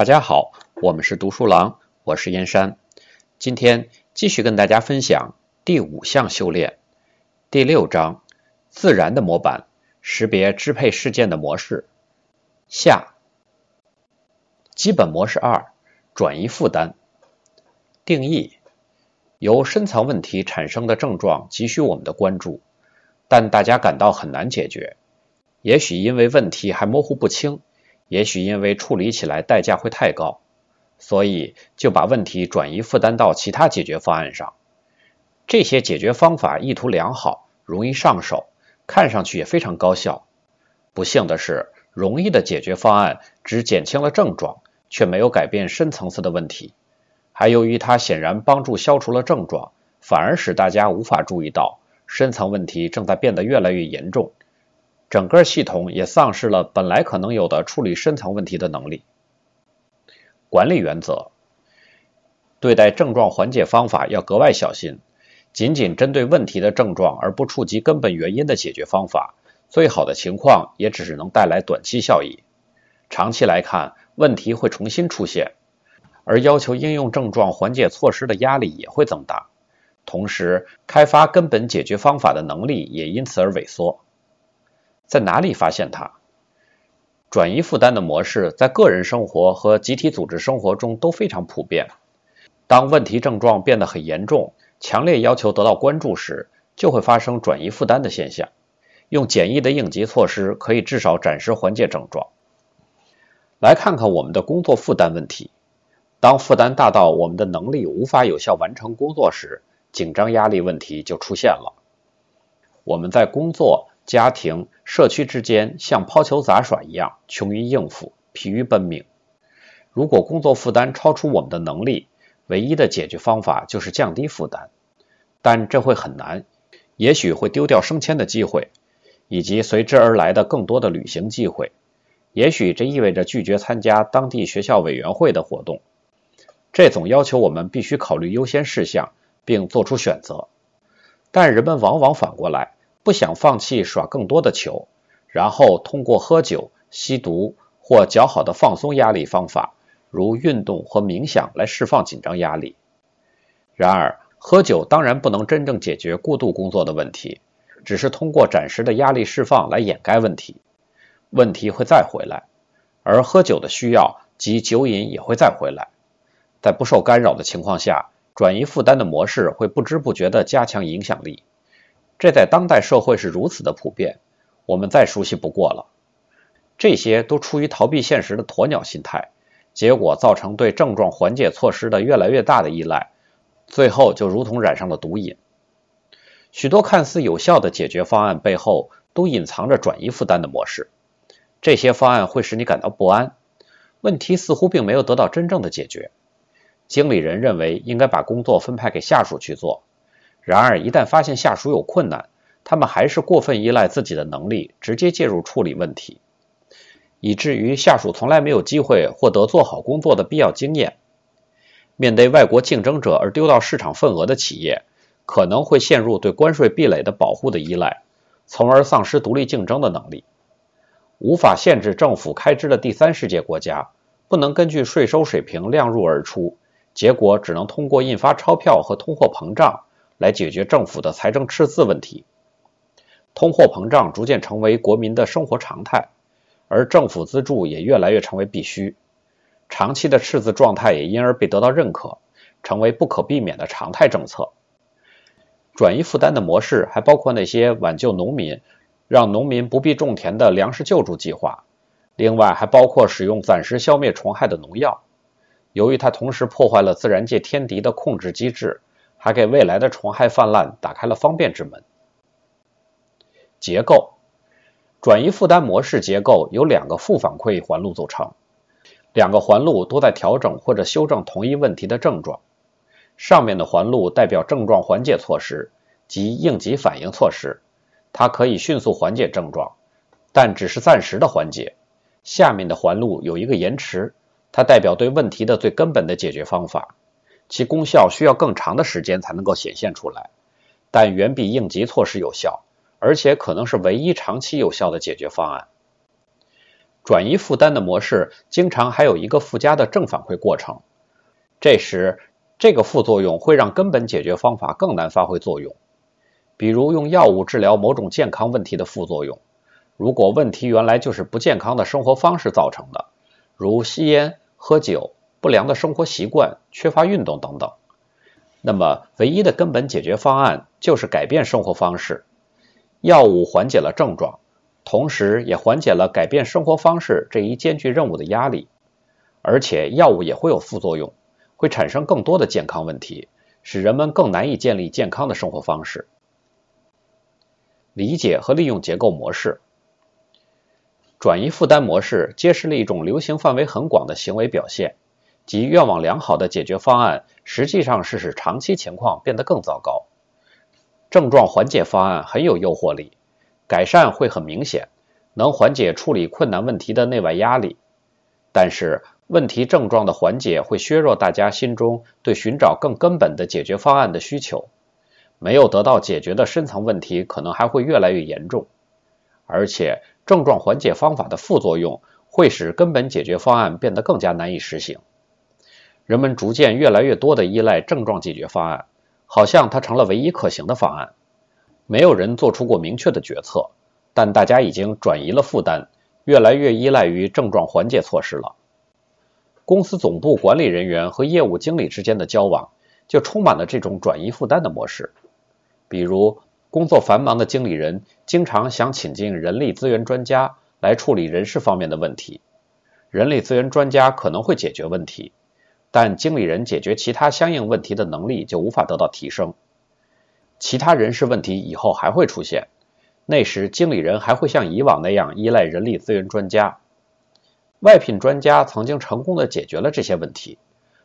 大家好，我们是读书郎，我是燕山。今天继续跟大家分享第五项修炼，第六章自然的模板，识别支配事件的模式。下基本模式二：转移负担。定义：由深层问题产生的症状急需我们的关注，但大家感到很难解决。也许因为问题还模糊不清，也许因为处理起来代价会太高，所以就把问题转移负担到其他解决方案上。这些解决方法意图良好，容易上手，看上去也非常高效。不幸的是，容易的解决方案只减轻了症状，却没有改变深层次的问题。还由于它显然帮助消除了症状，反而使大家无法注意到深层问题正在变得越来越严重。整个系统也丧失了本来可能有的处理深层问题的能力。管理原则：对待症状缓解方法要格外小心。仅仅针对问题的症状而不触及根本原因的解决方法，最好的情况也只是能带来短期效益。长期来看，问题会重新出现，而要求应用症状缓解措施的压力也会增大。同时，开发根本解决方法的能力也因此而萎缩。在哪里发现它？转移负担的模式在个人生活和集体组织生活中都非常普遍。当问题症状变得很严重，强烈要求得到关注时，就会发生转移负担的现象。用简易的应急措施可以至少暂时缓解症状。来看看我们的工作负担问题。当负担大到我们的能力无法有效完成工作时，紧张压力问题就出现了。我们在工作。家庭、社区之间像抛球杂耍一样，穷于应付，疲于奔命。如果工作负担超出我们的能力，唯一的解决方法就是降低负担，但这会很难，也许会丢掉升迁的机会，以及随之而来的更多的旅行机会。也许这意味着拒绝参加当地学校委员会的活动。这总要求我们必须考虑优先事项，并做出选择。但人们往往反过来。不想放弃耍更多的球，然后通过喝酒、吸毒或较好的放松压力方法，如运动或冥想来释放紧张压力。然而，喝酒当然不能真正解决过度工作的问题，只是通过暂时的压力释放来掩盖问题。问题会再回来，而喝酒的需要及酒瘾也会再回来。在不受干扰的情况下，转移负担的模式会不知不觉地加强影响力。这在当代社会是如此的普遍，我们再熟悉不过了。这些都出于逃避现实的鸵鸟心态，结果造成对症状缓解措施的越来越大的依赖，最后就如同染上了毒瘾。许多看似有效的解决方案背后，都隐藏着转移负担的模式。这些方案会使你感到不安，问题似乎并没有得到真正的解决。经理人认为应该把工作分派给下属去做。然而，一旦发现下属有困难，他们还是过分依赖自己的能力，直接介入处理问题，以至于下属从来没有机会获得做好工作的必要经验。面对外国竞争者而丢到市场份额的企业，可能会陷入对关税壁垒的保护的依赖，从而丧失独立竞争的能力。无法限制政府开支的第三世界国家，不能根据税收水平量入而出，结果只能通过印发钞票和通货膨胀。来解决政府的财政赤字问题，通货膨胀逐渐成为国民的生活常态，而政府资助也越来越成为必须。长期的赤字状态也因而被得到认可，成为不可避免的常态政策。转移负担的模式还包括那些挽救农民、让农民不必种田的粮食救助计划，另外还包括使用暂时消灭虫害的农药。由于它同时破坏了自然界天敌的控制机制。还给未来的虫害泛滥打开了方便之门。结构转移负担模式结构由两个负反馈环路组成，两个环路都在调整或者修正同一问题的症状。上面的环路代表症状缓解措施及应急反应措施，它可以迅速缓解症状，但只是暂时的缓解。下面的环路有一个延迟，它代表对问题的最根本的解决方法。其功效需要更长的时间才能够显现出来，但远比应急措施有效，而且可能是唯一长期有效的解决方案。转移负担的模式经常还有一个附加的正反馈过程，这时这个副作用会让根本解决方法更难发挥作用。比如用药物治疗某种健康问题的副作用，如果问题原来就是不健康的生活方式造成的，如吸烟、喝酒、不良的生活习惯、缺乏运动等等，那么唯一的根本解决方案就是改变生活方式。药物缓解了症状。同时，也缓解了改变生活方式这一艰巨任务的压力，而且药物也会有副作用，会产生更多的健康问题，使人们更难以建立健康的生活方式。理解和利用结构模式，转移负担模式揭示了一种流行范围很广的行为表现，即愿望良好的解决方案实际上是使长期情况变得更糟糕。症状缓解方案很有诱惑力。改善会很明显，能缓解处理困难问题的内外压力，但是问题症状的缓解会削弱大家心中对寻找更根本的解决方案的需求，没有得到解决的深层问题可能还会越来越严重，而且症状缓解方法的副作用会使根本解决方案变得更加难以实行，人们逐渐越来越多的依赖症状解决方案，好像它成了唯一可行的方案。没有人做出过明确的决策，但大家已经转移了负担，越来越依赖于症状缓解措施了。公司总部管理人员和业务经理之间的交往就充满了这种转移负担的模式。比如，工作繁忙的经理人经常想请进人力资源专家来处理人事方面的问题。人力资源专家可能会解决问题，但经理人解决其他相应问题的能力就无法得到提升。其他人事问题以后还会出现，那时经理人还会像以往那样依赖人力资源专家。外聘专家曾经成功的解决了这些问题，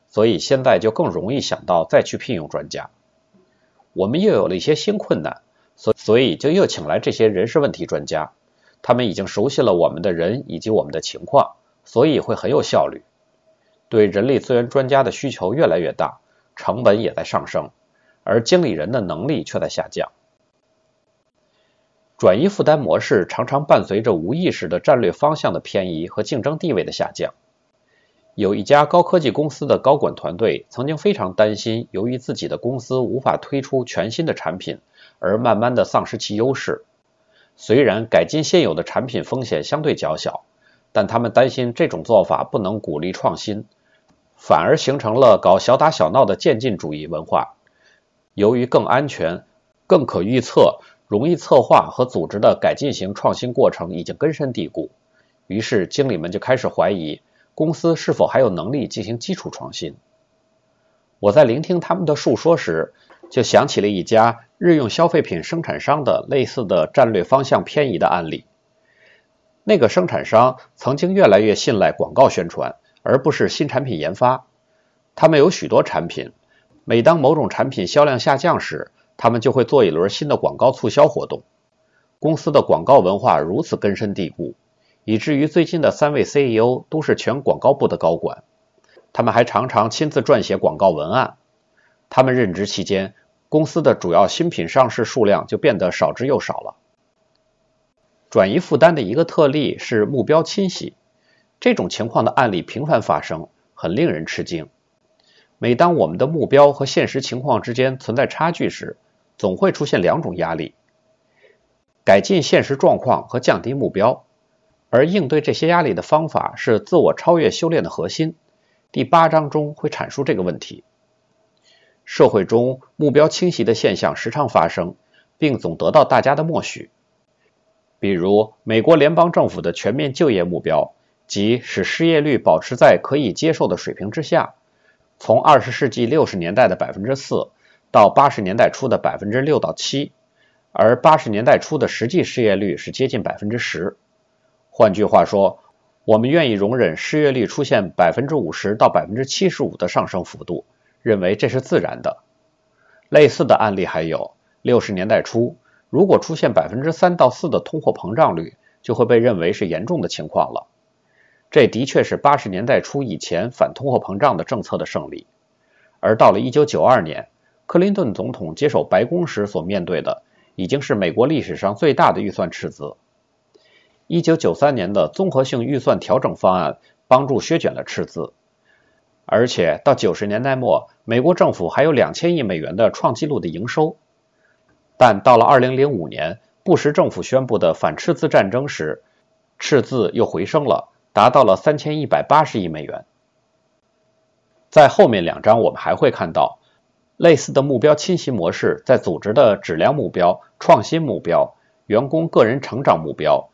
所以现在就更容易想到再去聘用专家。我们又有了一些新困难，所所以就又请来这些人事问题专家，他们已经熟悉了我们的人以及我们的情况，所以会很有效率。对人力资源专家的需求越来越大，成本也在上升。而经理人的能力却在下降。转移负担模式常常伴随着无意识的战略方向的偏移和竞争地位的下降。有一家高科技公司的高管团队曾经非常担心，由于自己的公司无法推出全新的产品，而慢慢的丧失其优势。虽然改进现有的产品风险相对较小，但他们担心这种做法不能鼓励创新，反而形成了搞小打小闹的渐进主义文化。由于更安全、更可预测、容易策划和组织的改进型创新过程已经根深蒂固，于是经理们就开始怀疑公司是否还有能力进行基础创新。我在聆听他们的述说时，就想起了一家日用消费品生产商的类似的战略方向偏移的案例。那个生产商曾经越来越信赖广告宣传，而不是新产品研发。他们有许多产品。每当某种产品销量下降时，他们就会做一轮新的广告促销活动。公司的广告文化如此根深蒂固，以至于最近的三位 CEO 都是全广告部的高管。他们还常常亲自撰写广告文案。他们任职期间，公司的主要新品上市数量就变得少之又少了。转移负担的一个特例是目标清晰，这种情况的案例频繁发生，很令人吃惊。每当我们的目标和现实情况之间存在差距时，总会出现两种压力：改进现实状况和降低目标。而应对这些压力的方法是自我超越修炼的核心。第八章中会阐述这个问题。社会中目标清晰的现象时常发生，并总得到大家的默许。比如，美国联邦政府的全面就业目标，即使失业率保持在可以接受的水平之下。从二十世纪六十年代的百分之四到八十年代初的百分之六到七，而八十年代初的实际失业率是接近百分之十。换句话说，我们愿意容忍失业率出现百分之五十到百分之七十五的上升幅度，认为这是自然的。类似的案例还有，六十年代初如果出现百分之三到四的通货膨胀率，就会被认为是严重的情况了。这的确是八十年代初以前反通货膨胀的政策的胜利，而到了一九九二年，克林顿总统接手白宫时所面对的，已经是美国历史上最大的预算赤字。1993年的综合性预算调整方案帮助削减了赤字，而且到90年代末，美国政府还有2000亿美元的创纪录的营收。但到了2005年，布什政府宣布的反赤字战争时，赤字又回升了，达到了3180亿美元。在后面两章，我们还会看到类似的目标侵袭模式在组织的质量目标、创新目标、员工个人成长目标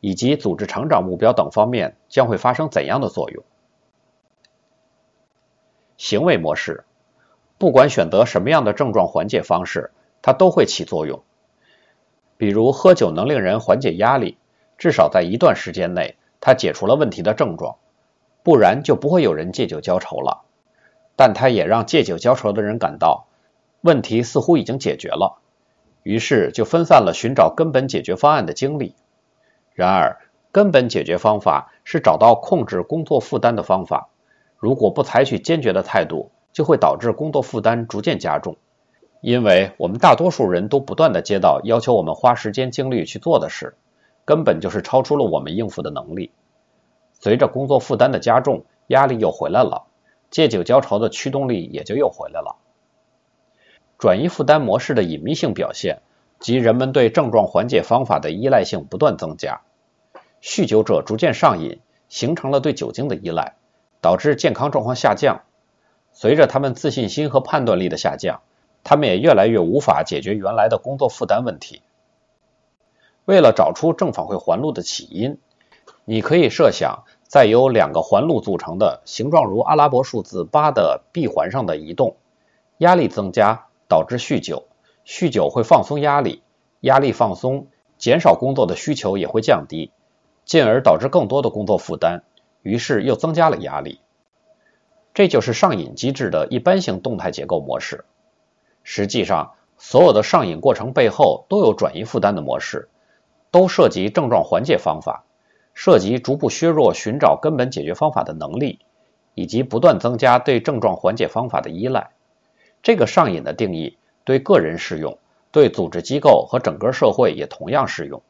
以及组织成长目标等方面将会发生怎样的作用。行为模式，不管选择什么样的症状缓解方式，它都会起作用。比如，喝酒能令人缓解压力，至少在一段时间内，他解除了问题的症状，不然就不会有人借酒浇愁了。但他也让借酒浇愁的人感到问题似乎已经解决了，于是就分散了寻找根本解决方案的精力。然而，根本解决方法是找到控制工作负担的方法。如果不采取坚决的态度，就会导致工作负担逐渐加重。因为我们大多数人都不断的接到要求我们花时间精力去做的事，根本就是超出了我们应付的能力。随着工作负担的加重，压力又回来了。借酒浇愁的驱动力也就又回来了。转移负担模式的隐秘性表现，及人们对症状缓解方法的依赖性不断增加。酗酒者逐渐上瘾，形成了对酒精的依赖，导致健康状况下降。随着他们自信心和判断力的下降，他们也越来越无法解决原来的工作负担问题。为了找出正反馈环路的起因，你可以设想。在由两个环路组成的、形状如阿拉伯数字八的闭环上的移动，压力增加导致酗酒，酗酒会放松压力，压力放松，减少工作的需求也会降低，进而导致更多的工作负担，于是又增加了压力。这就是上瘾机制的一般性动态结构模式。实际上，所有的上瘾过程背后都有转移负担的模式，都涉及症状缓解方法。涉及逐步削弱寻找根本解决方法的能力，以及不断增加对症状缓解方法的依赖。这个上瘾的定义对个人适用，对组织机构和整个社会也同样适用。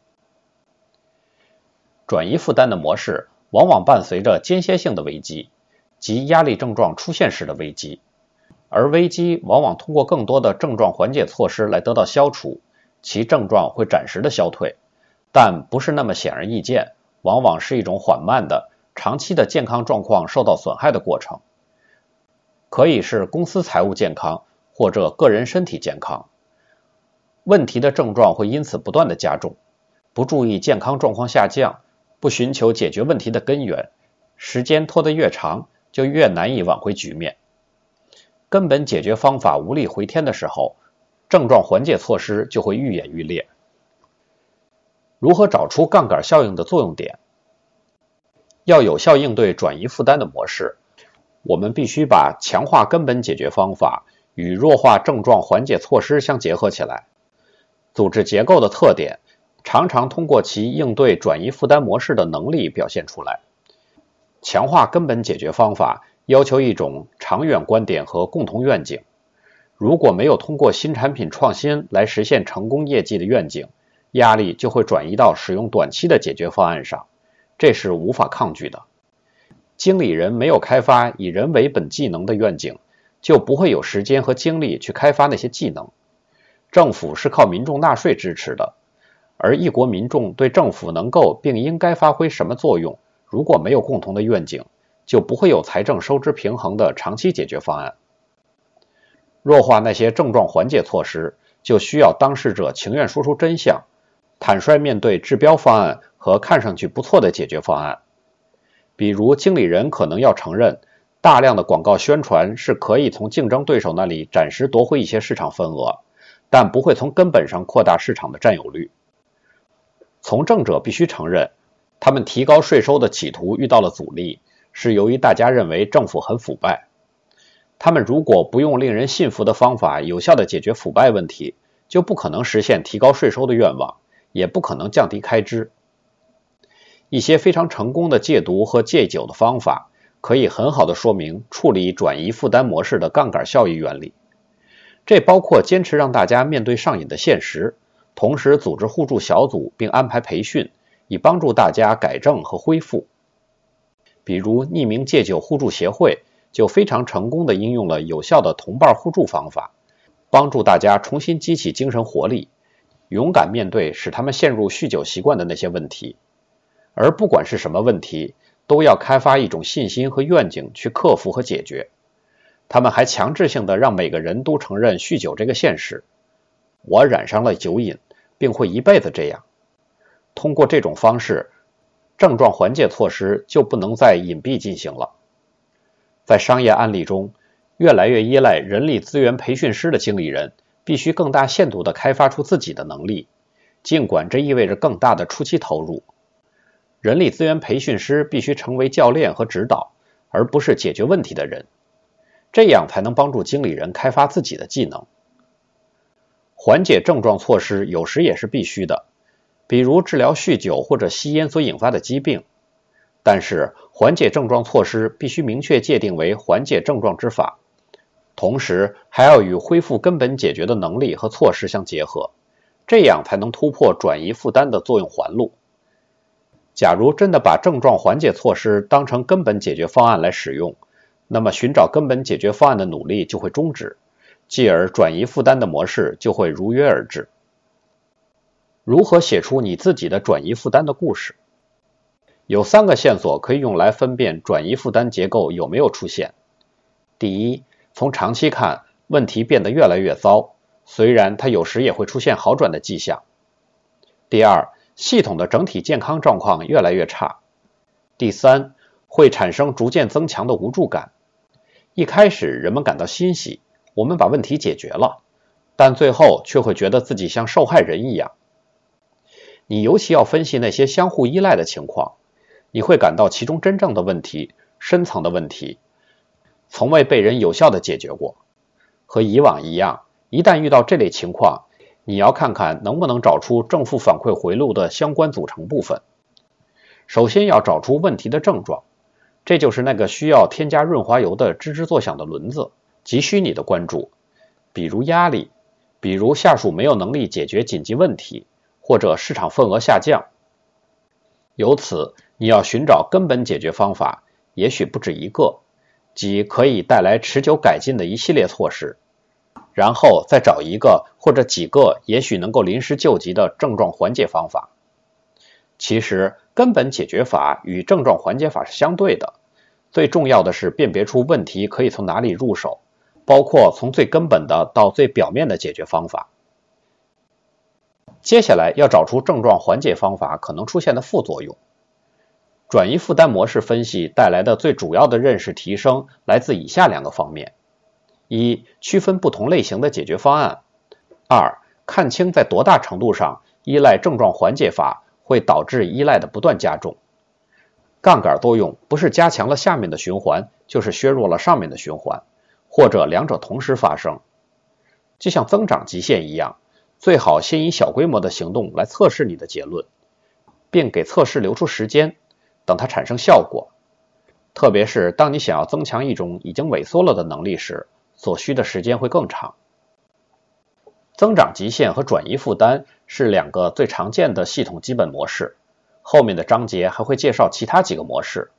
转移负担的模式往往伴随着间歇性的危机，即压力症状出现时的危机，而危机往往通过更多的症状缓解措施来得到消除，其症状会暂时的消退，但不是那么显而易见。往往是一种缓慢的、长期的健康状况受到损害的过程，可以是公司财务健康或者个人身体健康。问题的症状会因此不断的加重，不注意健康状况下降，不寻求解决问题的根源，时间拖得越长，就越难以挽回局面。根本解决方法无力回天的时候，症状缓解措施就会愈演愈烈。如何找出杠杆效应的作用点？要有效应对转移负担的模式，我们必须把强化根本解决方法与弱化症状缓解措施相结合起来。组织结构的特点常常通过其应对转移负担模式的能力表现出来。强化根本解决方法要求一种长远观点和共同愿景。如果没有通过新产品创新来实现成功业绩的愿景，压力就会转移到使用短期的解决方案上，这是无法抗拒的。经理人没有开发以人为本技能的愿景，就不会有时间和精力去开发那些技能。政府是靠民众纳税支持的，而一国民众对政府能够并应该发挥什么作用，如果没有共同的愿景，就不会有财政收支平衡的长期解决方案。弱化那些症状缓解措施，就需要当事者情愿说出真相。坦率面对治标方案和看上去不错的解决方案，比如经理人可能要承认，大量的广告宣传是可以从竞争对手那里暂时夺回一些市场份额，但不会从根本上扩大市场的占有率。从政者必须承认，他们提高税收的企图遇到了阻力，是由于大家认为政府很腐败。他们如果不用令人信服的方法有效地解决腐败问题，就不可能实现提高税收的愿望。也不可能降低开支。一些非常成功的戒毒和戒酒的方法，可以很好的说明处理转移负担模式的杠杆效益原理。这包括坚持让大家面对上瘾的现实，同时组织互助小组并安排培训，以帮助大家改正和恢复。比如，匿名戒酒互助协会就非常成功地应用了有效的同伴互助方法，帮助大家重新激起精神活力，勇敢面对使他们陷入酗酒习惯的那些问题。而不管是什么问题，都要开发一种信心和愿景去克服和解决。他们还强制性的让每个人都承认酗酒这个现实。我染上了酒瘾，并会一辈子这样。通过这种方式。症状缓解措施就不能再隐蔽进行了。在商业案例中，越来越依赖人力资源培训师的经理人必须更大限度地开发出自己的能力，尽管这意味着更大的初期投入。人力资源培训师必须成为教练和指导，而不是解决问题的人，这样才能帮助经理人开发自己的技能。缓解症状措施有时也是必须的。比如治疗酗酒或者吸烟所引发的疾病，但是缓解症状措施必须明确界定为缓解症状之法，同时还要与恢复根本解决的能力和措施相结合，这样才能突破转移负担的作用环路。假如真的把症状缓解措施当成根本解决方案来使用，那么寻找根本解决方案的努力就会终止，继而转移负担的模式就会如约而至。如何写出你自己的转移负担的故事？有三个线索可以用来分辨转移负担结构有没有出现。第一，从长期看，问题变得越来越糟，虽然它有时也会出现好转的迹象。第二，系统的整体健康状况越来越差。第三，会产生逐渐增强的无助感。一开始人们感到欣喜，我们把问题解决了，但最后却会觉得自己像受害人一样。你尤其要分析那些相互依赖的情况，你会感到其中真正的问题、深层的问题，从未被人有效的解决过。和以往一样，一旦遇到这类情况，你要看看能不能找出正负反馈回路的相关组成部分。首先要找出问题的症状，这就是那个需要添加润滑油的吱吱作响的轮子，急需你的关注。比如压力，比如下属没有能力解决紧急问题。或者市场份额下降，由此你要寻找根本解决方法，也许不止一个，即可以带来持久改进的一系列措施，然后再找一个或者几个也许能够临时救急的症状缓解方法。其实根本解决法与症状缓解法是相对的，最重要的是辨别出问题可以从哪里入手，包括从最根本的到最表面的解决方法。接下来要找出症状缓解方法可能出现的副作用。转移负担模式分析带来的最主要的认识提升来自以下两个方面：一、区分不同类型的解决方案；二、看清在多大程度上依赖症状缓解法会导致依赖的不断加重。杠杆作用不是加强了下面的循环，就是削弱了上面的循环，或者两者同时发生，就像增长极限一样。最好先以小规模的行动来测试你的结论，并给测试留出时间，等它产生效果。特别是当你想要增强一种已经萎缩了的能力时，所需的时间会更长。增长极限和转移负担是两个最常见的系统基本模式。后面的章节还会介绍其他几个模式。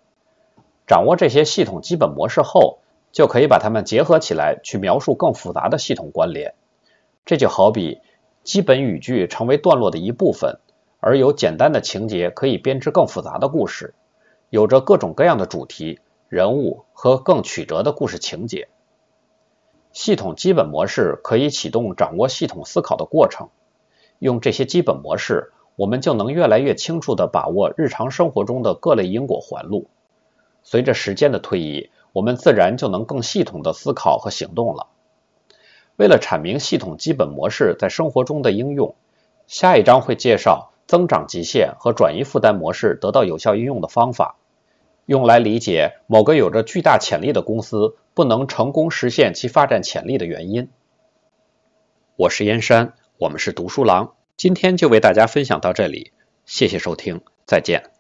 掌握这些系统基本模式后，就可以把它们结合起来，去描述更复杂的系统关联。这就好比。基本语句成为段落的一部分，而有简单的情节可以编织更复杂的故事，有着各种各样的主题、人物和更曲折的故事情节。系统基本模式可以启动掌握系统思考的过程。用这些基本模式，我们就能越来越清楚地把握日常生活中的各类因果环路。随着时间的推移，我们自然就能更系统地思考和行动了。为了阐明系统基本模式在生活中的应用，下一章会介绍增长极限和转移负担模式得到有效应用的方法，用来理解某个有着巨大潜力的公司不能成功实现其发展潜力的原因。我是燕山，我们是读书郎，今天就为大家分享到这里，谢谢收听，再见。